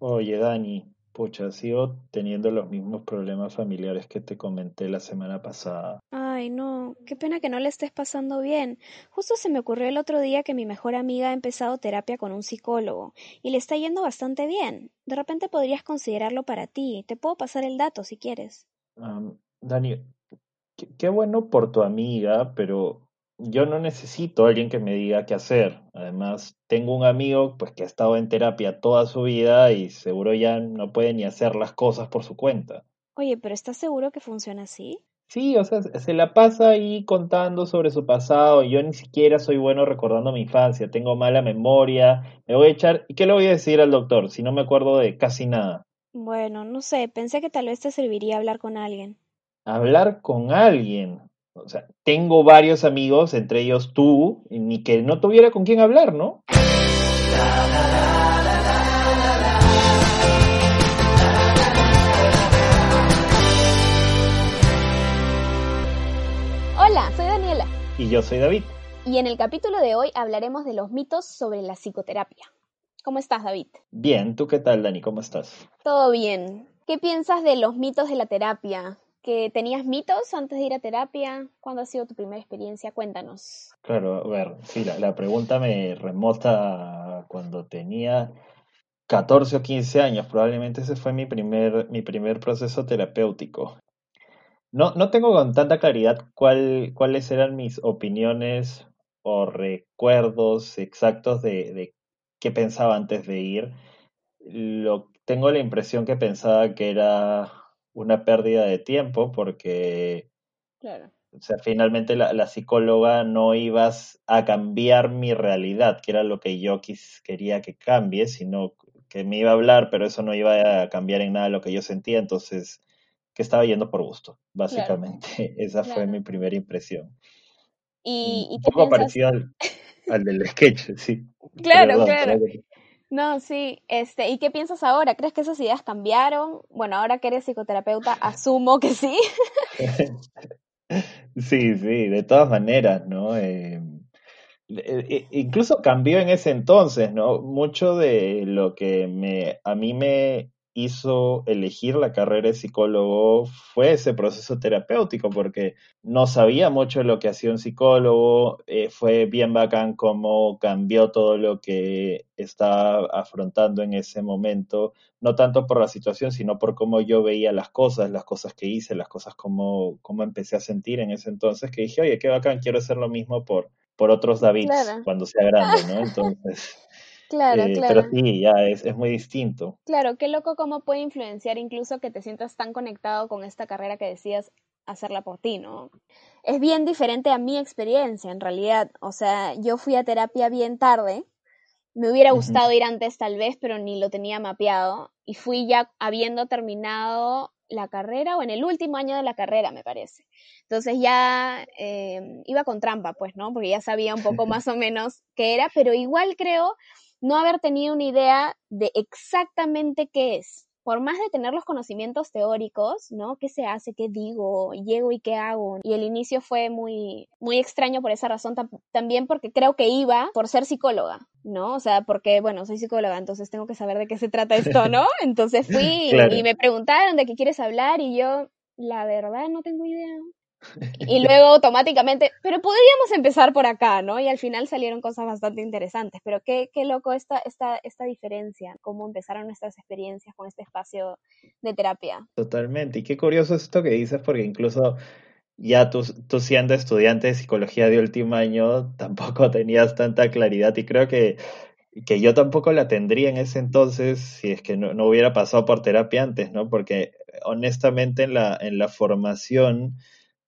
Oye, Dani, pucha, sigo teniendo los mismos problemas familiares que te comenté la semana pasada. Ay, no, qué pena que no le estés pasando bien. Justo se me ocurrió el otro día que mi mejor amiga ha empezado terapia con un psicólogo y le está yendo bastante bien. De repente podrías considerarlo para ti. Te puedo pasar el dato si quieres. Dani, qué, qué bueno por tu amiga, pero yo no necesito a alguien que me diga qué hacer. Además, tengo un amigo pues que ha estado en terapia toda su vida y seguro ya no puede ni hacer las cosas por su cuenta. Oye, pero ¿estás seguro que funciona así? Sí, o sea, se la pasa ahí contando sobre su pasado. Yo ni siquiera soy bueno recordando mi infancia, tengo mala memoria. Me voy a echar, ¿y qué le voy a decir al doctor si no me acuerdo de casi nada? Bueno, no sé, pensé que tal vez te serviría hablar con alguien. Hablar con alguien. O sea, tengo varios amigos, entre ellos tú, y ni que no tuviera con quién hablar, ¿no? Hola, soy Daniela Y yo soy David. y en el capítulo de hoy hablaremos de los mitos sobre la psicoterapia. ¿Cómo estás, David? Bien, ¿tú qué tal, Dani? ¿Cómo estás? Todo bien. ¿Qué piensas de los mitos de la terapia? ¿Que tenías mitos antes de ir a terapia? ¿Cuándo ha sido tu primera experiencia? Cuéntanos. Claro, a ver, sí, la, pregunta me remota a cuando tenía 14 o 15 años. Probablemente ese fue mi primer, mi primer proceso terapéutico. No, no tengo con tanta claridad cuál, cuáles eran mis opiniones o recuerdos exactos de, de qué pensaba antes de ir. Tengo la impresión que pensaba que era una pérdida de tiempo porque Claro. o sea, finalmente la, la psicóloga no ibas a cambiar mi realidad, que era lo que yo quis- quería que cambie, sino que me iba a hablar, pero eso no iba a cambiar en nada lo que yo sentía, entonces que estaba yendo por gusto, Claro, básicamente. Esa fue mi primera impresión. ¿Y, Un y un qué poco piensas? parecido al, al del sketch, sí. Claro, Perdón, claro. que No, sí. Este, ¿y qué piensas ahora? ¿Crees que esas ideas cambiaron? Bueno, ahora que eres psicoterapeuta, asumo que sí. sí, sí, de todas maneras, ¿no? Eh, E- e- Incluso cambió en ese entonces, ¿no? Mucho de lo que me, a mí me hizo elegir la carrera de psicólogo fue ese proceso terapéutico, porque no sabía mucho de lo que hacía un psicólogo, eh, fue bien bacán cómo cambió todo lo que estaba afrontando en ese momento, no tanto por la situación, sino por cómo yo veía las cosas, las cosas que hice, las cosas como, cómo empecé a sentir en ese entonces, que dije, oye, qué bacán, quiero hacer lo mismo por por otros Davids Claro, cuando sea grande, ¿no? Entonces, claro, eh, pero claro. sí, ya es, es muy distinto. Claro, qué loco cómo puede influenciar incluso que te sientas tan conectado con esta carrera que decías hacerla por ti, ¿no? Es bien diferente a mi experiencia, en realidad. O sea, yo fui a terapia bien tarde. Me hubiera gustado ir antes tal vez, pero ni lo tenía mapeado. Y fui ya habiendo terminado la carrera o en el último año de la carrera, me parece. Entonces ya eh, iba con trampa, pues, ¿no? Porque ya sabía un poco más o menos qué era, pero igual creo no haber tenido una idea de exactamente qué es. Por más de tener los conocimientos teóricos, ¿no? ¿Qué se hace? ¿Qué digo? ¿Llego y qué hago? Y el inicio fue muy, muy extraño por esa razón, tam- también porque creo que iba por ser psicóloga, ¿no? O sea, porque, bueno, soy psicóloga, entonces tengo que saber de qué se trata esto, ¿no? Entonces fui y me preguntaron de qué quieres hablar y yo, la verdad, no tengo idea. Y luego automáticamente, pero podríamos empezar por acá, ¿no? Y al final salieron cosas bastante interesantes. Pero qué, qué loco esta, esta, esta diferencia, cómo empezaron nuestras experiencias con este espacio de terapia. totalmente. Y qué curioso esto que dices, porque incluso ya tú, tú siendo estudiante de psicología de último año, tampoco tenías tanta claridad y creo que, que yo tampoco la tendría en ese entonces si es que no, no hubiera pasado por terapia antes, ¿no? Porque honestamente en la, en la formación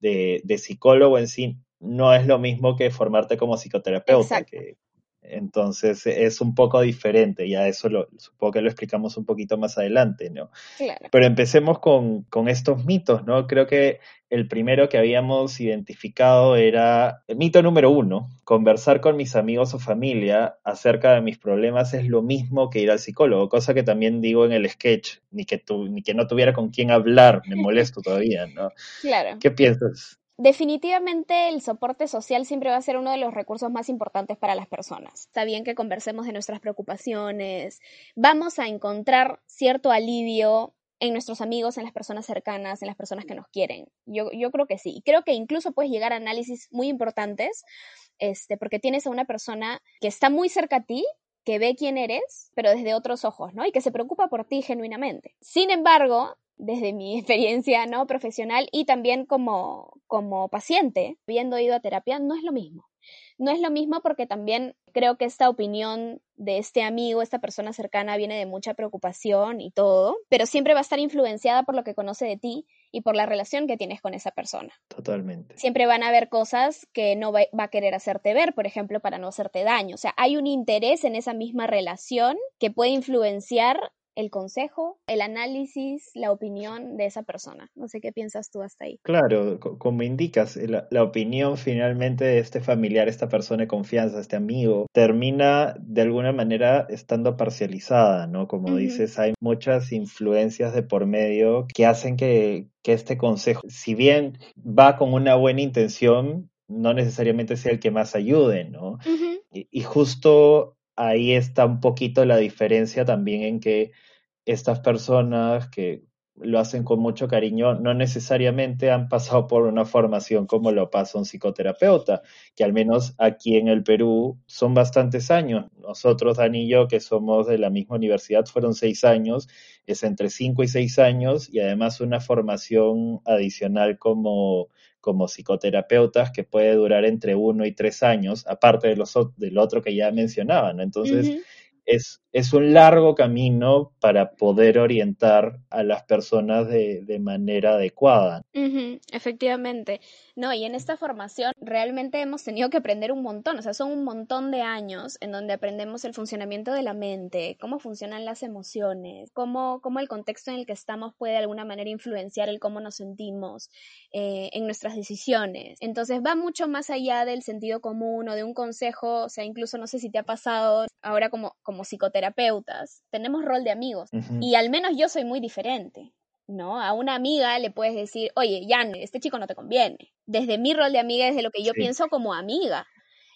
de, de psicólogo en sí no es lo mismo que formarte como psicoterapeuta, que entonces es un poco diferente, ya eso lo, supongo que lo explicamos un poquito más adelante, ¿no? claro. Pero empecemos con, con estos mitos, ¿no? Creo que el primero que habíamos identificado era el mito número uno, conversar con mis amigos o familia acerca de mis problemas es lo mismo que ir al psicólogo, cosa que también digo en el sketch, ni que, tu, ni que no tuviera con quién hablar, me molesto todavía, ¿no? Claro. ¿Qué piensas? Definitivamente el soporte social siempre va a ser uno de los recursos más importantes para las personas. Está bien que conversemos de nuestras preocupaciones, vamos a encontrar cierto alivio en nuestros amigos, en las personas cercanas, en las personas que nos quieren. Yo, yo creo que sí. Creo que incluso puedes llegar a análisis muy importantes, este, porque tienes a una persona que está muy cerca a ti, que ve quién eres, pero desde otros ojos, ¿no? Y que se preocupa por ti genuinamente. Sin embargo, desde mi experiencia no profesional y también como, como paciente, habiendo ido a terapia, no es lo mismo. No es lo mismo porque también creo que esta opinión de este amigo, esta persona cercana, viene de mucha preocupación y todo, pero siempre va a estar influenciada por lo que conoce de ti y por la relación que tienes con esa persona. Totalmente. Siempre van a haber cosas que no va, va a querer hacerte ver, por ejemplo, para no hacerte daño. O sea, hay un interés en esa misma relación que puede influenciar el consejo, el análisis, la opinión de esa persona. No sé qué piensas tú hasta ahí. Claro, como indicas, la, la, opinión finalmente de este familiar, esta persona de confianza, este amigo, termina de alguna manera estando parcializada, ¿no? Como uh -huh. dices, hay muchas influencias de por medio que hacen que, que este consejo, si bien va con una buena intención, no necesariamente sea el que más ayude, ¿no? Uh -huh. y, y justo ahí está un poquito la diferencia también en que estas personas que lo hacen con mucho cariño no necesariamente han pasado por una formación como lo pasa un psicoterapeuta, que al menos aquí en el Perú son bastantes años. Nosotros, Dani y yo, que somos de la misma universidad, fueron seis años, es entre cinco y seis años y además una formación adicional como como psicoterapeutas que puede durar entre uno y tres años, aparte de los, del otro que ya mencionaba, ¿no? Entonces, uh -huh. es, es un largo camino para poder orientar a las personas de, de manera adecuada. Uh -huh. Efectivamente. No, y en esta formación realmente hemos tenido que aprender un montón, o sea, son un montón de años en donde aprendemos el funcionamiento de la mente, cómo funcionan las emociones, cómo, cómo el contexto en el que estamos puede de alguna manera influenciar el cómo nos sentimos eh, en nuestras decisiones. Entonces va mucho más allá del sentido común o de un consejo, o sea, incluso no sé si te ha pasado ahora como, como psicoterapeutas, tenemos rol de amigos uh -huh. y al menos yo soy muy diferente. ¿No? A una amiga le puedes decir, oye, Jan, este chico no te conviene. Desde mi rol de amiga, desde lo que yo sí. pienso como amiga.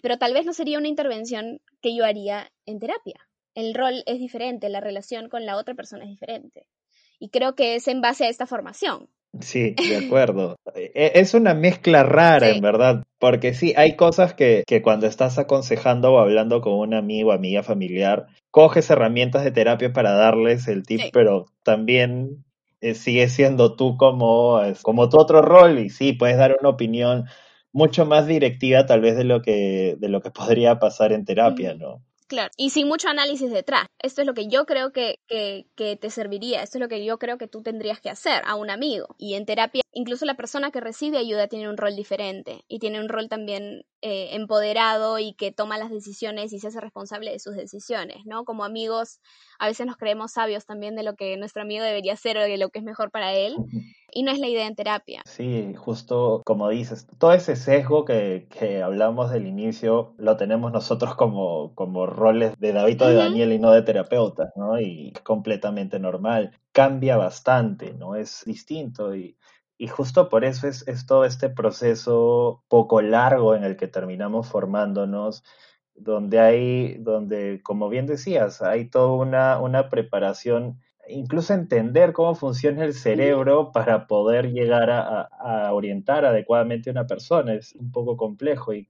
Pero tal vez no sería una intervención que yo haría en terapia. El rol es diferente, la relación con la otra persona es diferente. Y creo que es en base a esta formación. Sí, de acuerdo. E, es una mezcla rara, sí. en verdad, porque sí, hay cosas que, que cuando estás aconsejando o hablando con un amigo, amiga, familiar, coges herramientas de terapia para darles el tip, sí. pero también eh, sigue siendo tú como, como tu otro rol y sí, puedes dar una opinión mucho más directiva tal vez de lo que, de lo que podría pasar en terapia, ¿no? Claro, y sin mucho análisis detrás. Esto es lo que yo creo que, que, que, te serviría, esto es lo que yo creo que tú tendrías que hacer a un amigo. Y en terapia, incluso la persona que recibe ayuda tiene un rol diferente y tiene un rol también eh, empoderado y que toma las decisiones y se hace responsable de sus decisiones, ¿no? Como amigos, a veces nos creemos sabios también de lo que nuestro amigo debería hacer o de lo que es mejor para él. Y no es la idea en terapia. Sí, justo como dices, todo ese sesgo que, que hablamos del inicio lo tenemos nosotros como, como roles de David o de uh -huh. Daniel y no de terapeutas, ¿no? Y es completamente normal. Cambia bastante, ¿no? Es distinto y, y justo por eso es, es todo este proceso poco largo en el que terminamos formándonos donde hay, donde, como bien decías, hay toda una, una preparación incluso entender cómo funciona el cerebro para poder llegar a, orientar adecuadamente a una persona. Es un poco complejo y,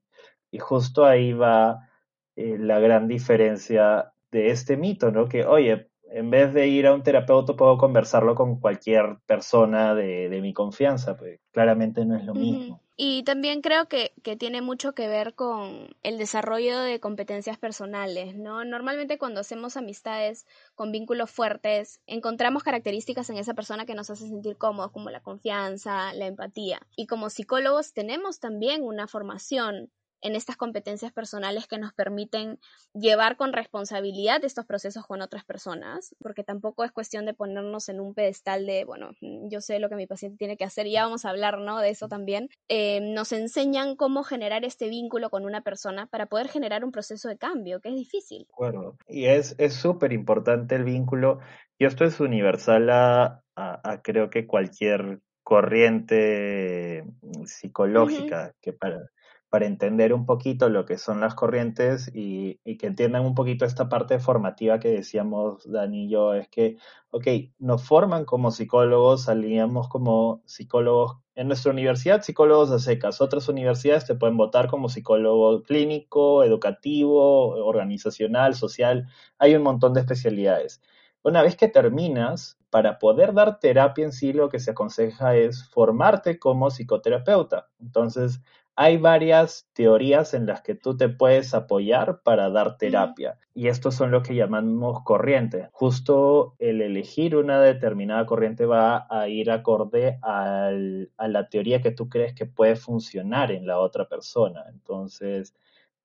y justo ahí va eh, la gran diferencia de este mito, ¿no? Que, oye, en vez de ir a un terapeuta puedo conversarlo con cualquier persona de, de mi confianza, pues claramente no es lo mismo. Y también creo que, que, tiene mucho que ver con el desarrollo de competencias personales, ¿no? Normalmente cuando hacemos amistades con vínculos fuertes, encontramos características en esa persona que nos hace sentir cómodos, como la confianza, la empatía. Y como psicólogos tenemos también una formación en estas competencias personales que nos permiten llevar con responsabilidad estos procesos con otras personas, porque tampoco es cuestión de ponernos en un pedestal de, bueno, yo sé lo que mi paciente tiene que hacer, y ya vamos a hablar, ¿no? De eso también. Eh, nos enseñan cómo generar este vínculo con una persona para poder generar un proceso de cambio, que es difícil. Bueno, y es súper importante el vínculo, y esto es universal a, a, a creo que cualquier corriente psicológica, que para, para entender un poquito lo que son las corrientes y, que entiendan un poquito esta parte formativa que decíamos Dani y yo, es que, ok, nos forman como psicólogos, salíamos como psicólogos en nuestra universidad, psicólogos a secas, otras universidades te pueden votar como psicólogo clínico, educativo, organizacional, social, hay un montón de especialidades. Una vez que terminas, para poder dar terapia en sí, lo que se aconseja es formarte como psicoterapeuta. Entonces, hay varias teorías en las que tú te puedes apoyar para dar terapia y estos son lo que llamamos corrientes. Justo el elegir una determinada corriente va a ir acorde a la teoría que tú crees que puede funcionar en la otra persona. Entonces,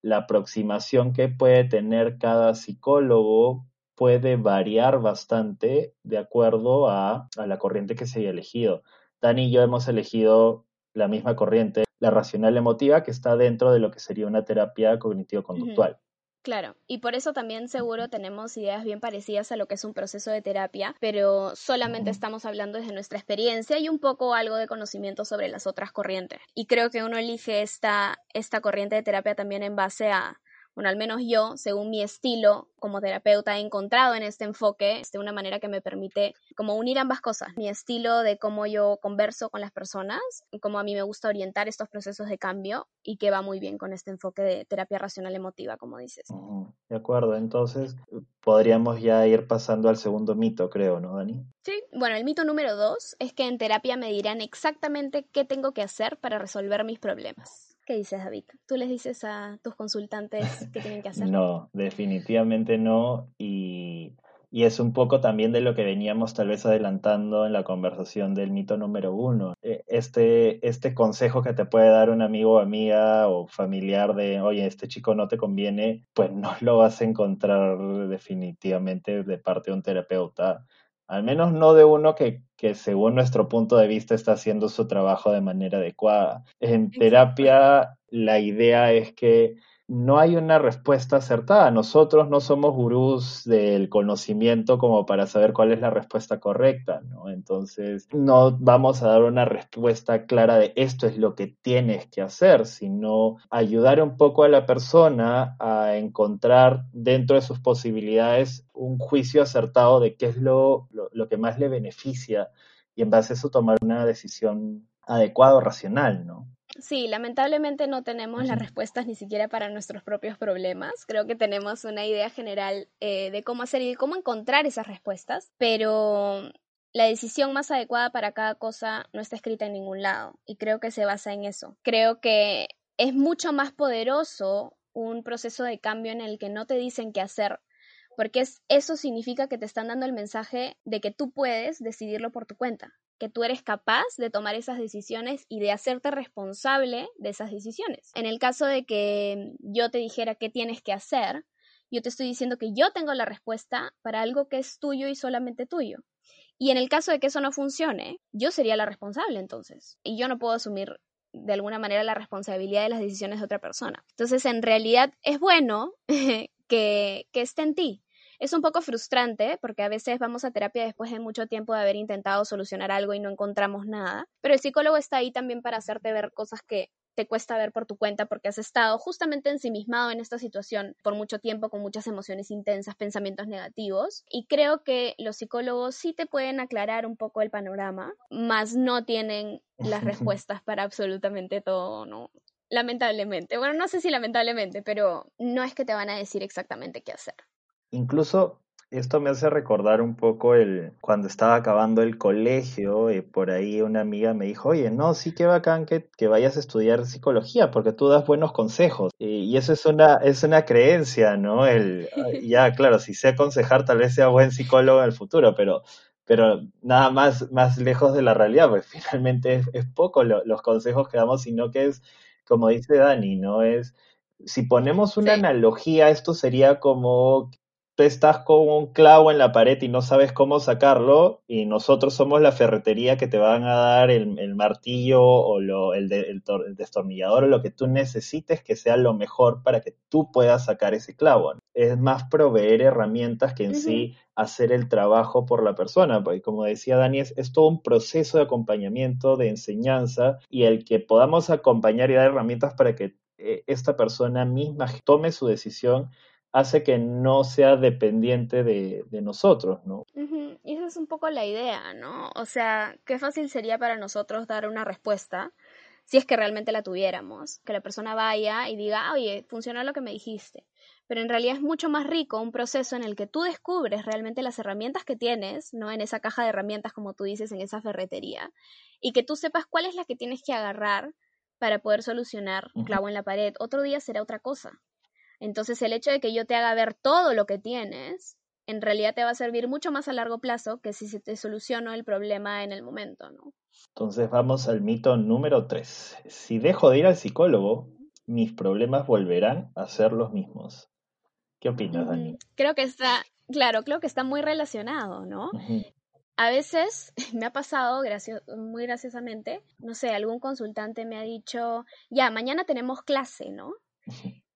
la aproximación que puede tener cada psicólogo puede variar bastante de acuerdo a, a la corriente que se haya elegido. Dani y yo hemos elegido la misma corriente, la racional emotiva, que está dentro de lo que sería una terapia cognitivo-conductual. Claro, y por eso también seguro tenemos ideas bien parecidas a lo que es un proceso de terapia, pero solamente estamos hablando desde nuestra experiencia y un poco algo de conocimiento sobre las otras corrientes. Y creo que uno elige esta, esta corriente de terapia también en base a, bueno, al menos yo, según mi estilo como terapeuta, he encontrado en este enfoque de una manera que me permite como unir ambas cosas, mi estilo de cómo yo converso con las personas, cómo a mí me gusta orientar estos procesos de cambio y que va muy bien con este enfoque de terapia racional emotiva, como dices. De acuerdo, entonces podríamos ya ir pasando al segundo mito, creo, ¿no, Dani? Sí, bueno, el mito número dos es que en terapia me dirán exactamente qué tengo que hacer para resolver mis problemas. ¿Qué dices, David? ¿Tú les dices a tus consultantes qué tienen que hacer? No, definitivamente no. Y, es un poco también de lo que veníamos tal vez adelantando en la conversación del mito número uno. E, este, este consejo que te puede dar un amigo o amiga o familiar de, oye, este chico no te conviene, pues no lo vas a encontrar definitivamente de parte de un terapeuta al menos no de uno que, según nuestro punto de vista está haciendo su trabajo de manera adecuada. En terapia la idea es que no hay una respuesta acertada. Nosotros no somos gurús del conocimiento como para saber cuál es la respuesta correcta, ¿no? Entonces, no vamos a dar una respuesta clara de esto es lo que tienes que hacer, sino ayudar un poco a la persona a encontrar dentro de sus posibilidades un juicio acertado de qué es lo, lo, que más le beneficia y en base a eso tomar una decisión adecuada o racional, ¿no? Sí, lamentablemente no tenemos las respuestas ni siquiera para nuestros propios problemas. Creo que tenemos una idea general eh, de cómo hacer y de cómo encontrar esas respuestas, pero la decisión más adecuada para cada cosa no está escrita en ningún lado y creo que se basa en eso. Creo que es mucho más poderoso un proceso de cambio en el que no te dicen qué hacer, porque eso significa que te están dando el mensaje de que tú puedes decidirlo por tu cuenta, que tú eres capaz de tomar esas decisiones y de hacerte responsable de esas decisiones. En el caso de que yo te dijera qué tienes que hacer, yo te estoy diciendo que yo tengo la respuesta para algo que es tuyo y solamente tuyo. Y en el caso de que eso no funcione, yo sería la responsable entonces. Y yo no puedo asumir de alguna manera la responsabilidad de las decisiones de otra persona. Entonces, en realidad es bueno que, que esté en ti, es un poco frustrante porque a veces vamos a terapia después de mucho tiempo de haber intentado solucionar algo y no encontramos nada, pero el psicólogo está ahí también para hacerte ver cosas que te cuesta ver por tu cuenta porque has estado justamente ensimismado en esta situación por mucho tiempo con muchas emociones intensas, pensamientos negativos y creo que los psicólogos sí te pueden aclarar un poco el panorama, mas no tienen las respuestas para absolutamente todo, ¿no? Lamentablemente. Bueno, no sé si lamentablemente, pero no es que te van a decir exactamente qué hacer. Incluso esto me hace recordar un poco el cuando estaba acabando el colegio, y eh, por ahí una amiga me dijo, oye, no, sí que bacán que, que vayas a estudiar psicología, porque tú das buenos consejos. Y, eso es una, es una creencia, ¿no? El, ya, claro, si sé aconsejar, tal vez sea buen psicólogo en el futuro, pero, pero nada más, más lejos de la realidad, pues finalmente es, poco los consejos que damos, sino que es, como dice Dani, ¿no? Es, si ponemos una analogía, esto sería como tú estás con un clavo en la pared y no sabes cómo sacarlo y nosotros somos la ferretería que te van a dar el, martillo o lo, el, el, destornillador o lo que tú necesites que sea lo mejor para que tú puedas sacar ese clavo. Es más proveer herramientas que en sí hacer el trabajo por la persona, porque como decía Dani, es, es, todo un proceso de acompañamiento, de enseñanza y el que podamos acompañar y dar herramientas para que eh, esta persona misma tome su decisión hace que no sea dependiente de, nosotros, ¿no? Y esa es un poco la idea, ¿no? O sea, qué fácil sería para nosotros dar una respuesta si es que realmente la tuviéramos, que la persona vaya y diga, oye, funcionó lo que me dijiste. Pero en realidad es mucho más rico un proceso en el que tú descubres realmente las herramientas que tienes, ¿no? En esa caja de herramientas, como tú dices, en esa ferretería, y que tú sepas cuál es la que tienes que agarrar para poder solucionar un clavo en la pared. Otro día será otra cosa. Entonces el hecho de que yo te haga ver todo lo que tienes, en realidad te va a servir mucho más a largo plazo que si se te solucionó el problema en el momento, ¿no? Entonces vamos al mito número 3. Si dejo de ir al psicólogo, mis problemas volverán a ser los mismos. ¿Qué opinas, Dani? Creo que está, claro, creo que está muy relacionado, ¿no? A veces me ha pasado, muy graciosamente, no sé, algún consultante me ha dicho, ya, mañana tenemos clase, ¿no?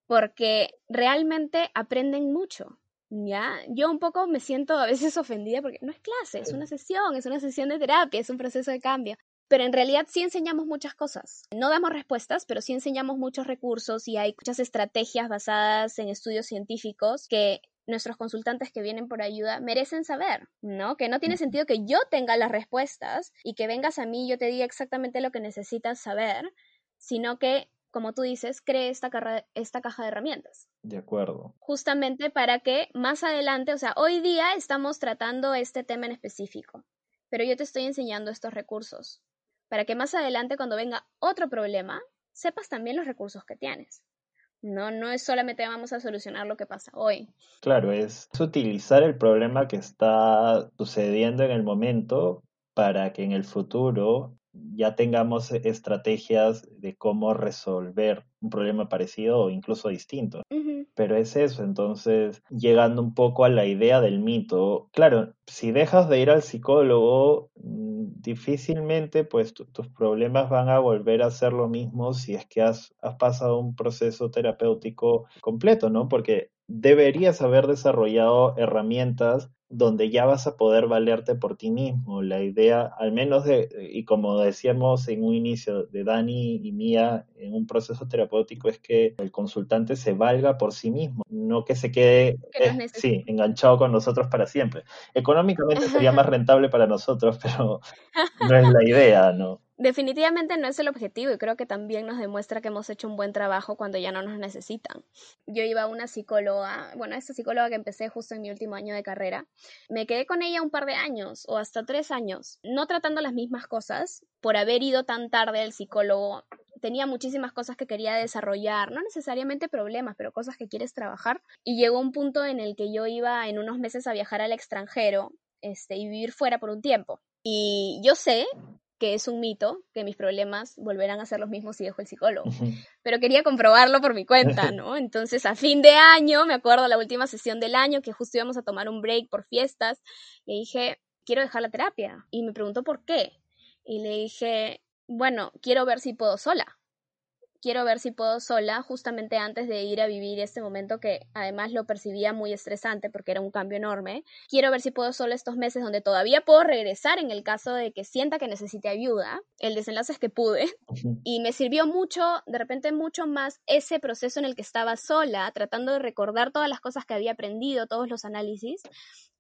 Porque realmente aprenden mucho. ¿Ya? Yo un poco me siento a veces ofendida porque no es clase, es una sesión, es una sesión de terapia, es un proceso de cambio. Pero en realidad sí enseñamos muchas cosas. No damos respuestas, pero sí enseñamos muchos recursos y hay muchas estrategias basadas en estudios científicos que nuestros consultantes que vienen por ayuda merecen saber, ¿no? Que no tiene sentido que yo tenga las respuestas y que vengas a mí y yo te diga exactamente lo que necesitas saber, sino que como tú dices, cree esta, esta caja de herramientas. De acuerdo. Justamente para que más adelante, o sea, hoy día estamos tratando este tema en específico, pero yo te estoy enseñando estos recursos, para que más adelante cuando venga otro problema, sepas también los recursos que tienes. No, no es solamente vamos a solucionar lo que pasa hoy. Claro, es utilizar el problema que está sucediendo en el momento para que en el futuro ya tengamos estrategias de cómo resolver un problema parecido o incluso distinto. Pero es eso, entonces, llegando un poco a la idea del mito, claro, si dejas de ir al psicólogo, mm, difícilmente pues tus problemas van a volver a ser lo mismo si es que has, has pasado un proceso terapéutico completo, ¿no? Porque deberías haber desarrollado herramientas donde ya vas a poder valerte por ti mismo. La idea, al menos de, y como decíamos en un inicio de Dani y mía en un proceso terapéutico, es que el consultante se valga por sí mismo, no que se quede eh, sí, enganchado con nosotros para siempre. Económicamente sería más rentable para nosotros, pero no es la idea, ¿no? Definitivamente no es el objetivo y creo que también nos demuestra que hemos hecho un buen trabajo cuando ya no nos necesitan. Yo iba a una psicóloga, bueno, esta psicóloga que empecé justo en mi último año de carrera, me quedé con ella un par de años o hasta tres años, no tratando las mismas cosas, por haber ido tan tarde al psicólogo. Tenía muchísimas cosas que quería desarrollar, no necesariamente problemas, pero cosas que quieres trabajar. Y llegó un punto en el que yo iba en unos meses a viajar al extranjero este, y vivir fuera por un tiempo. Y yo sé que es un mito, que mis problemas volverán a ser los mismos si dejo el psicólogo. Pero quería comprobarlo por mi cuenta, ¿no? Entonces, a fin de año, me acuerdo la última sesión del año, que justo íbamos a tomar un break por fiestas, le dije, quiero dejar la terapia. Y me preguntó por qué. Y le dije, bueno, quiero ver si puedo sola quiero ver si puedo sola, justamente antes de ir a vivir este momento que además lo percibía muy estresante porque era un cambio enorme. Quiero ver si puedo sola estos meses donde todavía puedo regresar en el caso de que sienta que necesite ayuda. El desenlace es que pude y me sirvió mucho, de repente mucho más ese proceso en el que estaba sola, tratando de recordar todas las cosas que había aprendido, todos los análisis,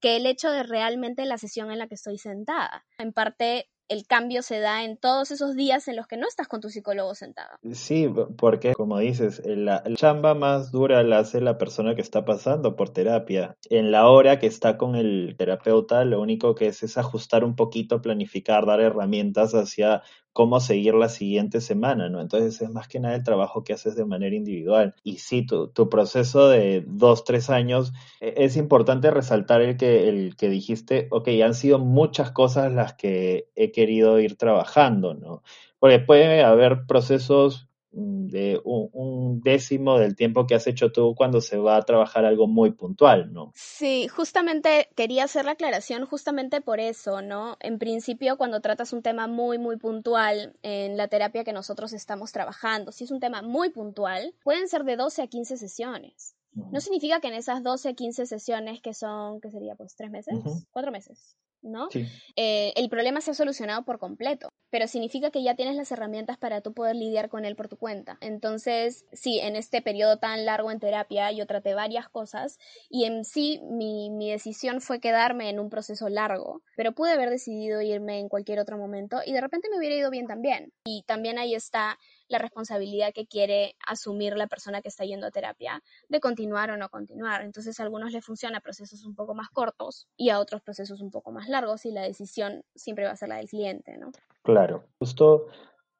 que el hecho de realmente la sesión en la que estoy sentada. En parte el cambio se da en todos esos días en los que no estás con tu psicólogo sentado. Sí, porque como dices, la, chamba más dura la hace la persona que está pasando por terapia. En la hora que está con el terapeuta, lo único que es es ajustar un poquito, planificar, dar herramientas hacia cómo seguir la siguiente semana, ¿no? Entonces es más que nada el trabajo que haces de manera individual. Y sí, tu, proceso de dos, tres años, e, es importante resaltar el que, el que dijiste, ok, han sido muchas cosas las que he querido ir trabajando, ¿no? Porque puede haber procesos de un, décimo del tiempo que has hecho tú cuando se va a trabajar algo muy puntual, ¿no? Sí, justamente quería hacer la aclaración justamente por eso, ¿no? En principio, cuando tratas un tema muy, muy puntual en la terapia que nosotros estamos trabajando, si es un tema muy puntual, pueden ser de 12 a 15 sesiones. No significa que en esas 12 a 15 sesiones, que son, ¿qué sería? Pues tres meses, cuatro meses, ¿no? Eh, el problema se ha solucionado por completo, pero significa que ya tienes las herramientas para tú poder lidiar con él por tu cuenta. Entonces, sí, en este periodo tan largo en terapia yo traté varias cosas y en sí mi, mi decisión fue quedarme en un proceso largo, pero pude haber decidido irme en cualquier otro momento y de repente me hubiera ido bien también. Y también ahí está la responsabilidad que quiere asumir la persona que está yendo a terapia de continuar o no continuar. Entonces a algunos les funciona procesos un poco más cortos y a otros procesos un poco más largos y la decisión siempre va a ser la del cliente, ¿no? Claro, justo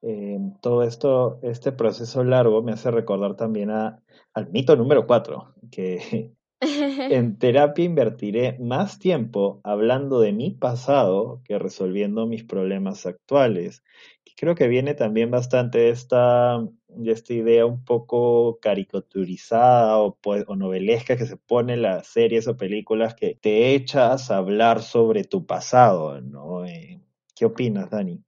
eh, todo esto, este proceso largo me hace recordar también a, al mito número cuatro, que en terapia invertiré más tiempo hablando de mi pasado que resolviendo mis problemas actuales creo que viene también bastante esta, esta idea un poco caricaturizada o, pues, o novelesca que se pone en las series o películas que te echas a hablar sobre tu pasado, ¿no? Eh, ¿Qué opinas, Dani?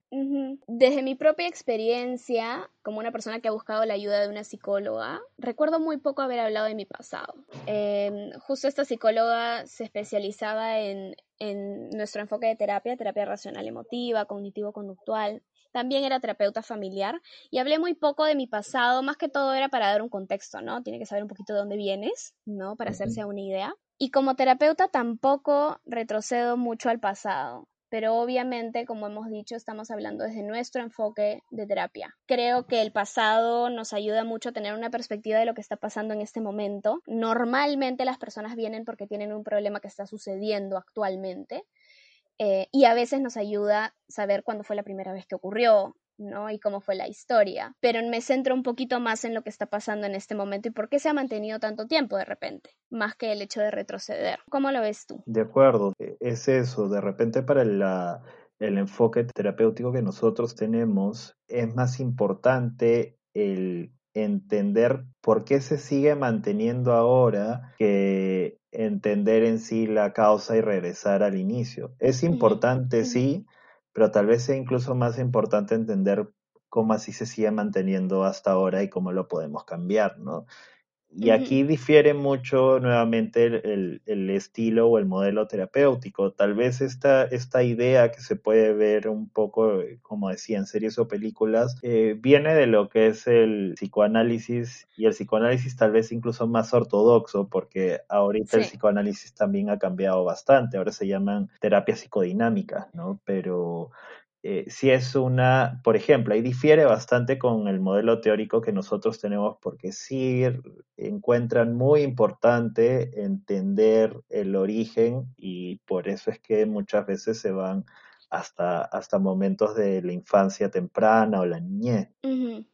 Desde mi propia experiencia, como una persona que ha buscado la ayuda de una psicóloga, recuerdo muy poco haber hablado de mi pasado. Em, justo esta psicóloga se especializaba en, en nuestro enfoque de terapia, terapia racional emotiva, cognitivo-conductual. También era terapeuta familiar y hablé muy poco de mi pasado, más que todo era para dar un contexto, ¿no? Tiene que saber un poquito de dónde vienes, ¿no? Para hacerse una idea. Y como terapeuta tampoco retrocedo mucho al pasado, pero obviamente, como hemos dicho, estamos hablando desde nuestro enfoque de terapia. Creo que el pasado nos ayuda mucho a tener una perspectiva de lo que está pasando en este momento. Normalmente las personas vienen porque tienen un problema que está sucediendo actualmente eh, y a veces nos ayuda saber cuándo fue la primera vez que ocurrió, ¿no? Y cómo fue la historia. Pero me centro un poquito más en lo que está pasando en este momento y por qué se ha mantenido tanto tiempo de repente, más que el hecho de retroceder. ¿Cómo lo ves tú? De acuerdo, e, es eso, de repente para el enfoque terapéutico que nosotros tenemos es más importante el entender por qué se sigue manteniendo ahora que entender en sí la causa y regresar al inicio. Es importante, sí, pero tal vez sea incluso más importante entender cómo así se sigue manteniendo hasta ahora y cómo lo podemos cambiar, ¿no? Y aquí difiere mucho nuevamente el, el, estilo o el modelo terapéutico. Tal vez esta, esta idea que se puede ver un poco, eh, como decía, en series o películas, eh, viene de lo que es el psicoanálisis y el psicoanálisis tal vez incluso más ortodoxo, porque ahorita el psicoanálisis también ha cambiado bastante. Ahora se llaman terapias psicodinámicas, ¿no? Pero eh, si es una, por ejemplo, ahí difiere bastante con el modelo teórico que nosotros tenemos porque sí encuentran muy importante entender el origen y por eso es que muchas veces se van hasta, hasta momentos de la infancia temprana o la niñez. y,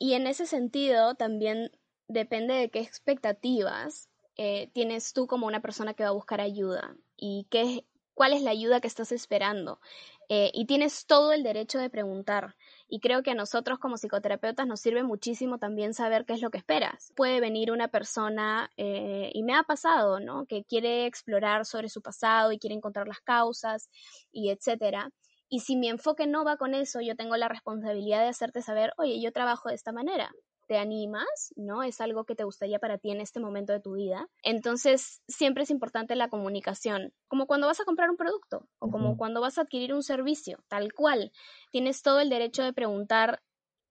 y, en ese sentido también depende de qué expectativas eh, tienes tú como una persona que va a buscar ayuda y qué, cuál es la ayuda que estás esperando. Eh, y tienes todo el derecho de preguntar. Y creo que a nosotros como psicoterapeutas nos sirve muchísimo también saber qué es lo que esperas. Puede venir una persona, eh, y me ha pasado, ¿no? Que quiere explorar sobre su pasado y quiere encontrar las causas y etcétera. Y si mi enfoque no va con eso, yo tengo la responsabilidad de hacerte saber, oye, yo trabajo de esta manera te animas, ¿no? Es algo que te gustaría para ti en este momento de tu vida. Entonces, siempre es importante la comunicación, como cuando vas a comprar un producto o como cuando vas a adquirir un servicio, tal cual. Tienes todo el derecho de preguntar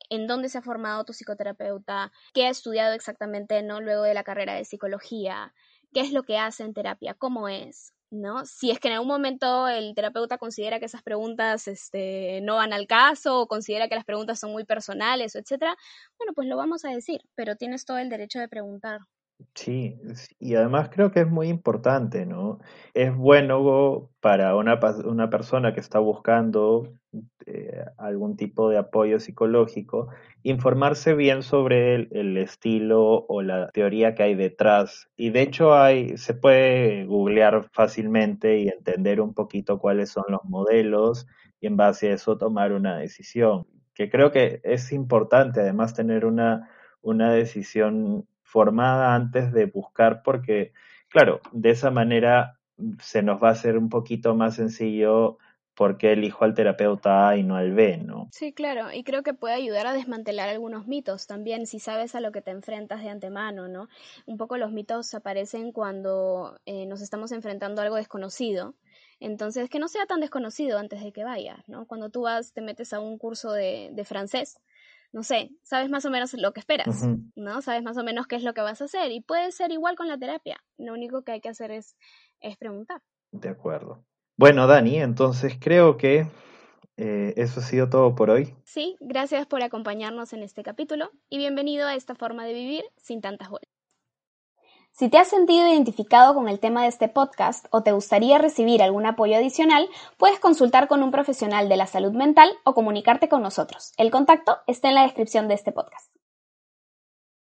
en dónde se ha formado tu psicoterapeuta, qué ha estudiado exactamente, ¿no? Luego de la carrera de psicología, qué es lo que hace en terapia, cómo es, ¿no? Si es que en algún momento el terapeuta considera que esas preguntas este, no van al caso o considera que las preguntas son muy personales, etcétera, bueno, pues lo vamos a decir, pero tienes todo el derecho de preguntar. Sí, y además creo que es muy importante, ¿no? Es bueno para una, una persona que está buscando eh, algún tipo de apoyo psicológico, informarse bien sobre el, estilo o la teoría que hay detrás. Y de hecho hay, se puede googlear fácilmente y entender un poquito cuáles son los modelos y en base a eso tomar una decisión que creo que es importante además tener una, una decisión formada antes de buscar, porque, claro, de esa manera se nos va a hacer un poquito más sencillo por qué elijo al terapeuta A y no al B, ¿no? Sí, claro, y creo que puede ayudar a desmantelar algunos mitos también, si sabes a lo que te enfrentas de antemano, ¿no? Un poco los mitos aparecen cuando eh, nos estamos enfrentando a algo desconocido, entonces que no sea tan desconocido antes de que vayas, ¿no? Cuando tú vas, te metes a un curso de, de francés, no sé, sabes más o menos lo que esperas, ¿no? Sabes más o menos qué es lo que vas a hacer y puede ser igual con la terapia, lo único que hay que hacer es, es preguntar. De acuerdo. Bueno, Dani, entonces creo que eh, eso ha sido todo por hoy. Sí, gracias por acompañarnos en este capítulo y bienvenido a esta forma de vivir sin tantas vueltas. Si te has sentido identificado con el tema de este podcast o te gustaría recibir algún apoyo adicional, puedes consultar con un profesional de la salud mental o comunicarte con nosotros. El contacto está en la descripción de este podcast.